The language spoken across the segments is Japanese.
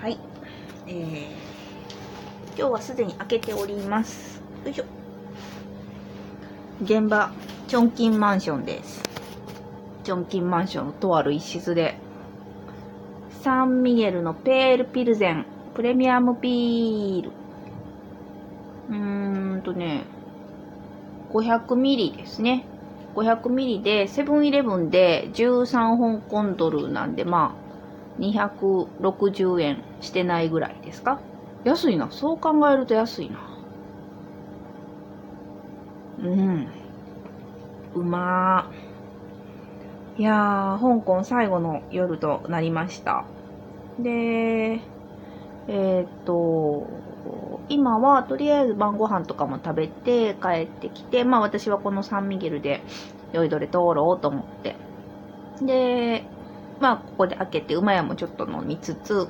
はい。えー、今日はすでに開けております。よいしょ。現場、チョンキンマンションです。チョンキンマンションのとある一室で、サンミゲルのペールピルゼン、プレミアムピール。うーんとね、500ミリですね。500ミリで、セブンイレブンで13香港ドルなんで、まあ、260円してないぐらいですか？安いな。そう考えると安いな。うん。うま。いやー、香港最後の夜となりました。で、えー、っと、今はとりあえず晩ご飯とかも食べて帰ってきて、まあ私はこのサンミゲルで酔いどれ通ろうと思って。で、まあ、ここで開けて、馬屋もちょっと飲みつつ、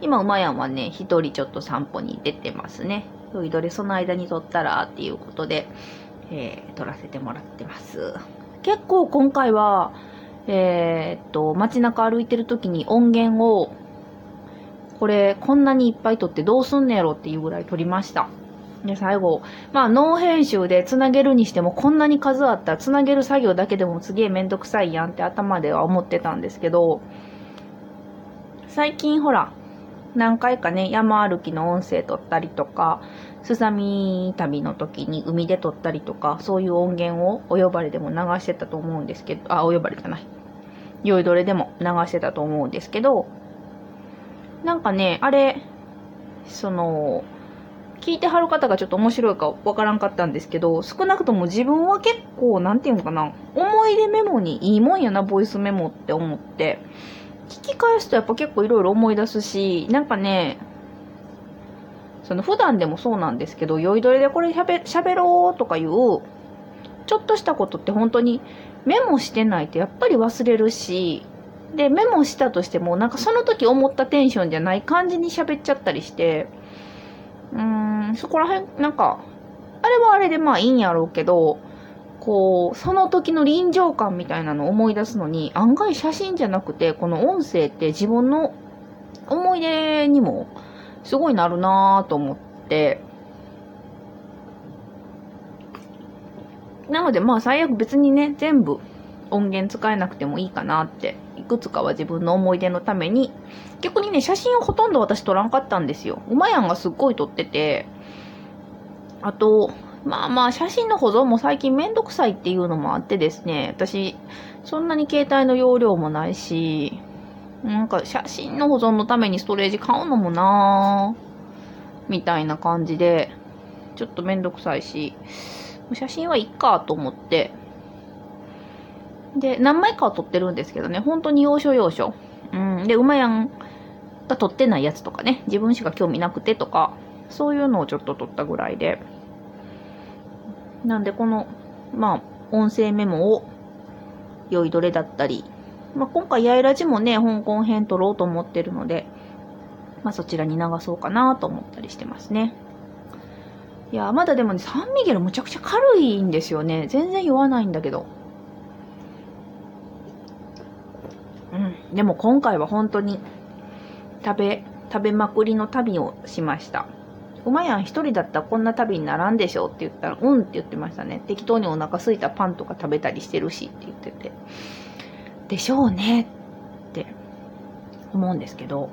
今、馬屋はね、一人ちょっと散歩に出てますね。酔いどれその間に撮ったらっていうことで、えー、撮らせてもらってます。結構今回は、えー、っと、街中歩いてる時に音源を、これ、こんなにいっぱい撮ってどうすんねやろっていうぐらい撮りました。で、最後、まあ、ノー編集で繋げるにしても、こんなに数あったら、繋げる作業だけでもすげえめんどくさいやんって頭では思ってたんですけど、最近ほら、何回かね、山歩きの音声撮ったりとか、すさみ旅の時に海で撮ったりとか、そういう音源をお呼ばれでも流してたと思うんですけど、あ、お呼ばれじゃない。酔いどれでも流してたと思うんですけど、なんかね、あれ、その、聞いてはる方がちょっと面白いかわからんかったんですけど、少なくとも自分は結構、なんていうのかな、思い出メモにいいもんやな、ボイスメモって思って、聞き返すとやっぱ結構いろいろ思い出すし、なんかね、その普段でもそうなんですけど、酔いどれでこれ喋喋ろうとかいう、ちょっとしたことって本当にメモしてないとやっぱり忘れるし、で、メモしたとしても、なんかその時思ったテンションじゃない感じに喋っちゃったりして、うそこら辺、なんか、あれはあれでまあいいんやろうけど、こう、その時の臨場感みたいなのを思い出すのに、案外写真じゃなくて、この音声って自分の思い出にもすごいなるなぁと思って、なのでまあ最悪別にね、全部音源使えなくてもいいかなって、いくつかは自分の思い出のために、逆にね、写真をほとんど私撮らんかったんですよ。馬やんがすっごい撮ってて、あと、まあまあ、写真の保存も最近めんどくさいっていうのもあってですね、私、そんなに携帯の容量もないし、なんか写真の保存のためにストレージ買うのもなぁ、みたいな感じで、ちょっとめんどくさいし、写真はいっかと思って、で、何枚かは撮ってるんですけどね、本当に要所要所。うん。で、馬やんが撮ってないやつとかね、自分しか興味なくてとか、そういうのをちょっと撮ったぐらいで。なんで、この、まあ、音声メモを、酔いどれだったり、まあ、今回、やいらじもね、香港編撮ろうと思ってるので、まあ、そちらに流そうかなと思ったりしてますね。いや、まだでもね、サンミゲルむちゃくちゃ軽いんですよね。全然酔わないんだけど。うん。でも今回は本当に食べ、食べまくりの旅をしました。馬やん一人だったらこんな旅にならんでしょって言ったら、うんって言ってましたね。適当にお腹すいたパンとか食べたりしてるしって言ってて。でしょうねって思うんですけど、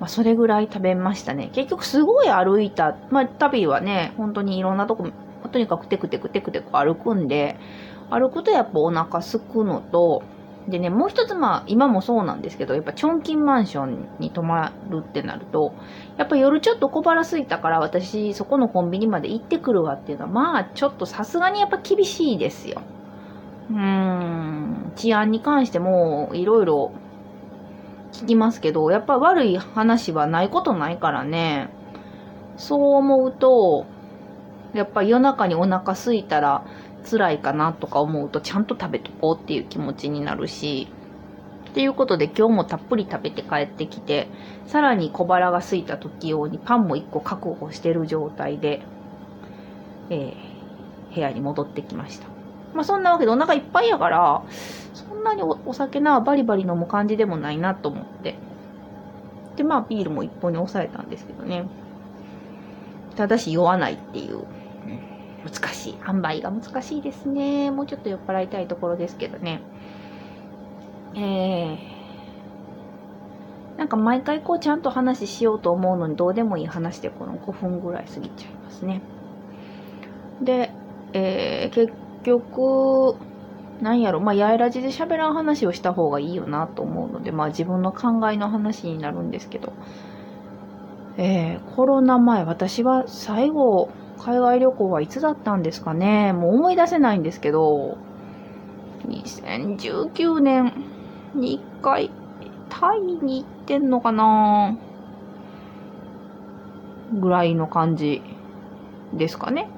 まあそれぐらい食べましたね。結局すごい歩いた。まあ旅はね、本当にいろんなとこ、とにかくテクテクテクテク歩くんで、歩くとやっぱお腹すくのと、でね、もう一つまあ、今もそうなんですけど、やっぱチョンキンマンションに泊まるってなると、やっぱ夜ちょっと小腹空いたから私、そこのコンビニまで行ってくるわっていうのは、まあ、ちょっとさすがにやっぱ厳しいですよ。うーん、治安に関しても、いろいろ聞きますけど、やっぱ悪い話はないことないからね、そう思うと、やっぱ夜中にお腹空いたら、辛いかなとか思うとちゃんと食べとこうっていう気持ちになるし、っていうことで今日もたっぷり食べて帰ってきて、さらに小腹が空いた時用にパンも1個確保してる状態で、えー、部屋に戻ってきました。まあそんなわけでお腹いっぱいやから、そんなにお酒なバリバリ飲む感じでもないなと思って。でで、まあ、ビールも一本に抑えたんですけどね。ただし、酔わないっていう。難しい。販売が難しいですね。もうちょっと酔っ払いたいところですけどね。えー、なんか毎回こうちゃんと話しようと思うのにどうでもいい話でこの5分ぐらい過ぎちゃいますね。で、えー、結局、なんやろ、まあ、やいらじで喋らん話をした方がいいよなと思うので、まあ、自分の考えの話になるんですけど、えー、コロナ前、私は最後、海外旅行はいつだったんですかねもう思い出せないんですけど、2019年に1回、タイに行ってんのかなぐらいの感じですかね。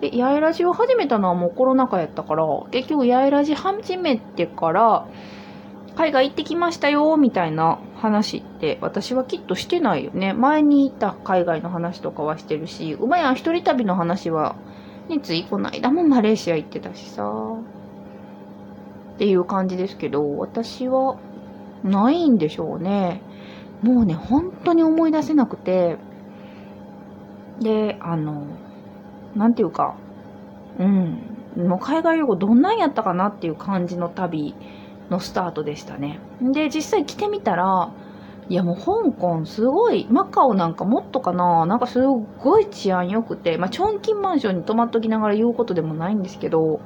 で、八重ラジを始めたのはもうコロナ禍やったから、結局八重ラジ始めてから、海外行ってきましたよ、みたいな話って私はきっとしてないよね。前に行った海外の話とかはしてるし、馬やん一人旅の話は、ね、ついこの間もマレーシア行ってたしさ。っていう感じですけど、私はないんでしょうね。もうね、本当に思い出せなくて、で、あの、なんていうか、うん、もう海外旅行どんなんやったかなっていう感じの旅のスタートでしたね。で、実際来てみたら、いやもう香港すごい、マカオなんかもっとかな、なんかすっごい治安良くて、まあ、チョンキンマンションに泊まっときながら言うことでもないんですけど、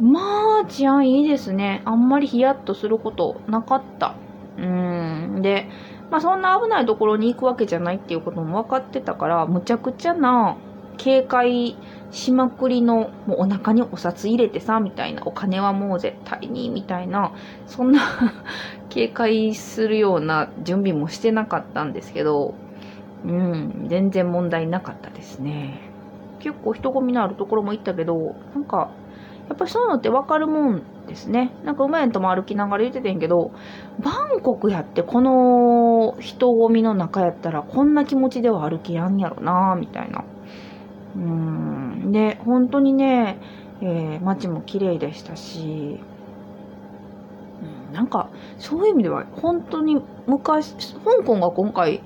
まあ治安いいですね。あんまりヒヤッとすることなかった。うん。で、まあそんな危ないところに行くわけじゃないっていうことも分かってたから、むちゃくちゃな警戒しまくりの、もうお腹にお札入れてさ、みたいな、お金はもう絶対に、みたいな、そんな 警戒するような準備もしてなかったんですけど、うん、全然問題なかったですね。結構人混みのあるところも行ったけど、なんか、やっぱりそういうのってわかるもんですね。なんかうまいんとも歩きながら言っててんけど、バンコクやってこの人混みの中やったらこんな気持ちでは歩きやんやろなみたいな。うーん。で、本当にね、えー、街も綺麗でしたし、うん、なんか、そういう意味では、本当に昔、香港が今回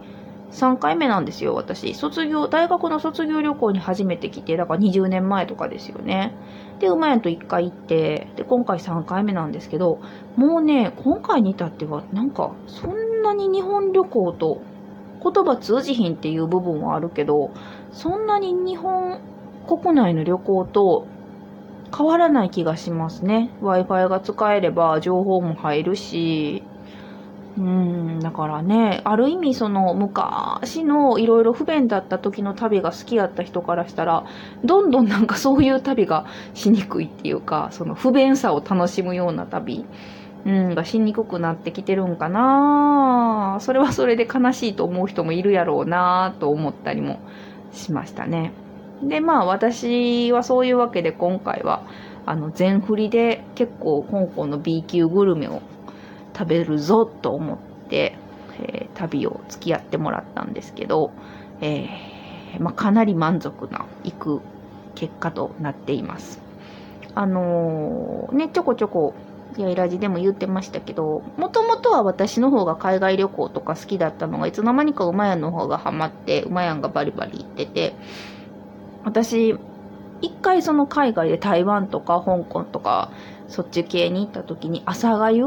3回目なんですよ、私。卒業、大学の卒業旅行に初めて来て、だから20年前とかですよね。で、うまやと1回行って、で、今回3回目なんですけど、もうね、今回に至っては、なんか、そんなに日本旅行と言葉通じひんっていう部分はあるけど、そんなに日本国内の旅行と変わらない気がしますね。Wi-Fi が使えれば情報も入るし、うん、だからね、ある意味その昔のいろいろ不便だった時の旅が好きやった人からしたら、どんどんなんかそういう旅がしにくいっていうか、その不便さを楽しむような旅うん、がしにくくなってきてるんかなそれはそれで悲しいと思う人もいるやろうなと思ったりもしましたね。で、まあ私はそういうわけで今回は、あの、全振りで結構香港の B 級グルメを食べるぞと思って、えー、旅を付き合ってもらったんですけど、えー、まあ、かなり満足な行く結果となっています。あのー、ね、ちょこちょこやいらじでも言ってましたけど、もともとは私の方が海外旅行とか好きだったのが、いつの間にか馬屋の方がハマって、馬屋がバリバリ行ってて、私、一回その海外で台湾とか香港とか、そっち系に行った時に朝がゆ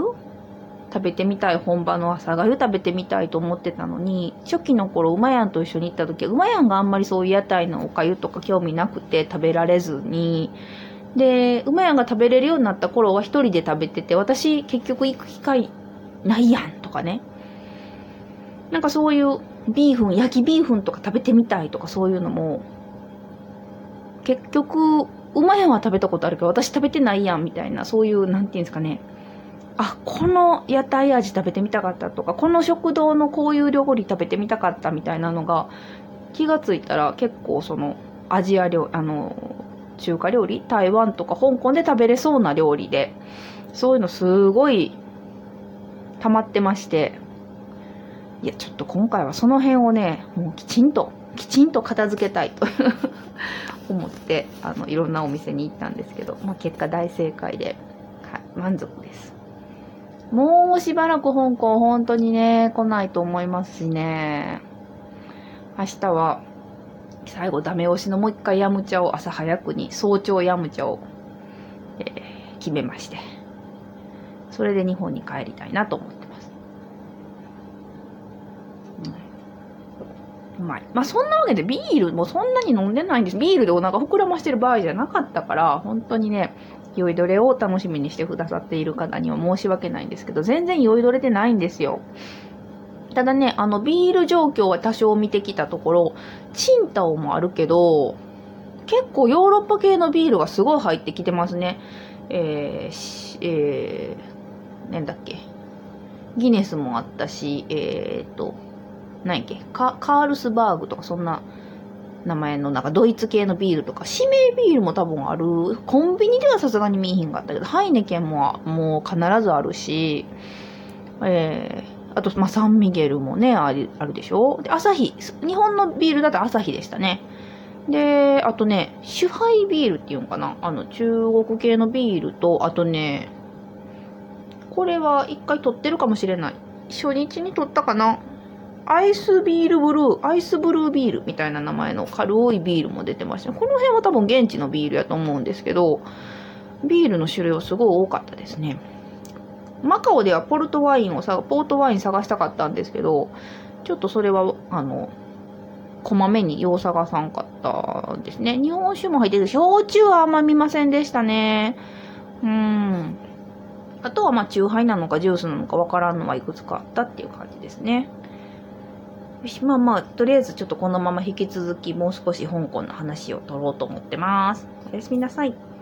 食べてみたい、本場の朝がゆ食べてみたいと思ってたのに、初期の頃、馬やんと一緒に行った時、馬やんがあんまりそういう屋台のおかゆとか興味なくて食べられずに、で、馬やんが食べれるようになった頃は一人で食べてて、私結局行く機会ないやんとかね。なんかそういうビーフン、焼きビーフンとか食べてみたいとかそういうのも、結局、馬やんは食べたことあるけど、私食べてないやんみたいな、そういう、なんていうんですかね。あ、この屋台味食べてみたかったとか、この食堂のこういう料理食べてみたかったみたいなのが、気がついたら結構その、アジア料、あの、中華料理台湾とか香港で食べれそうな料理で、そういうのすごい溜まってまして、いや、ちょっと今回はその辺をね、もうきちんと、きちんと片付けたいと思って、あの、いろんなお店に行ったんですけど、まあ、結果大正解で、はい、満足です。もうしばらく香港本当にね、来ないと思いますしね。明日は、最後ダメ押しのもう一回ヤムチャを朝早くに、早朝ヤムチャを、えー、決めまして。それで日本に帰りたいなと思ってます。う、まい。まあそんなわけでビールもそんなに飲んでないんです。ビールでお腹膨らましてる場合じゃなかったから、本当にね、酔いどれを楽しみにしてくださっている方には申し訳ないんですけど、全然酔いどれてないんですよ。ただね、あの、ビール状況は多少見てきたところ、チンタオもあるけど、結構ヨーロッパ系のビールがすごい入ってきてますね。えー、えー、なんだっけ。ギネスもあったし、えー、っと、何やっけ？カ、ールスバーグとかそんな名前のなんかドイツ系のビールとか、指名ビールも多分ある。コンビニではさすがに見えひんかったけど、ハイネケンももう必ずあるし、えー、あと、まあ、サンミゲルもね、あるあるでしょ？で、アサヒ。日本のビールだとアサヒでしたね。で、あとね、シュハイビールっていうのかな？あの、中国系のビールと、あとね、これは一回取ってるかもしれない。初日に取ったかな？アイスビールブルー、アイスブルービールみたいな名前の軽いビールも出てました。この辺は多分現地のビールやと思うんですけど、ビールの種類はすごい多かったですね。マカオではポルトワインをさ、ポートワイン探したかったんですけど、ちょっとそれは、あの、こまめによう探さんかったですね。日本酒も入ってる。焼酎はあんま見ませんでしたね。うん。あとはまあ、チューハイなのかジュースなのかわからんのはいくつかあったっていう感じですね。し、まあまあ、とりあえずちょっとこのまま引き続きもう少し香港の話を取ろうと思ってます。おやすみなさい。